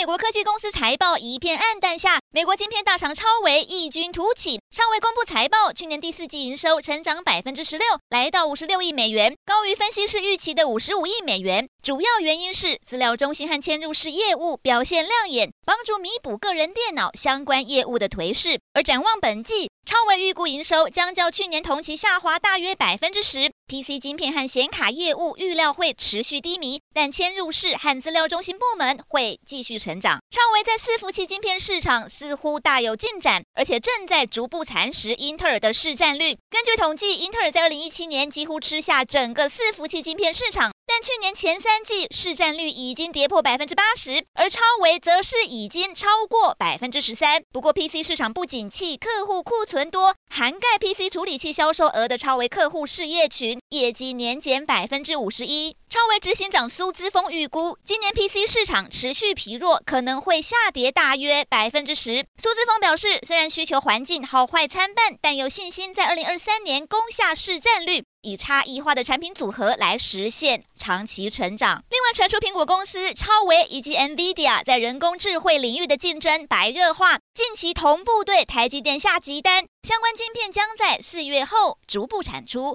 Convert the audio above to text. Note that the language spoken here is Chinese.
美国科技公司财报一片暗淡下，美国晶片大厂超微异军突起。超微公布财报，去年第四季营收成长百分之十六，来到五十六亿美元，高于分析师预期的五十五亿美元。主要原因是资料中心和嵌入式业务表现亮眼，帮助弥补个人电脑相关业务的颓势。而展望本季，超微预估营收将较去年同期下滑大约百分之十，PC 晶片和显卡业务预料会持续低迷，但嵌入式和资料中心部门会继续成长。创维在伺服器晶片市场似乎大有进展，而且正在逐步蚕食英特尔的市占率。根据统计，英特尔在二零一七年几乎吃下整个伺服器晶片市场。但去年前三季市占率已经跌破百分之八十，而超微则是已经超过百分之十三。不过 PC 市场不景气，客户库存多，涵盖 PC 处理器销售额的超微客户事业群业绩年减百分之五十一。超微执行长苏姿峰预估，今年 PC 市场持续疲弱，可能会下跌大约百分之十。苏姿峰表示，虽然需求环境好坏参半，但有信心在二零二三年攻下市占率。以差异化的产品组合来实现长期成长。另外传出苹果公司、超维以及 NVIDIA 在人工智慧领域的竞争白热化，近期同步对台积电下集单，相关晶片将在四月后逐步产出。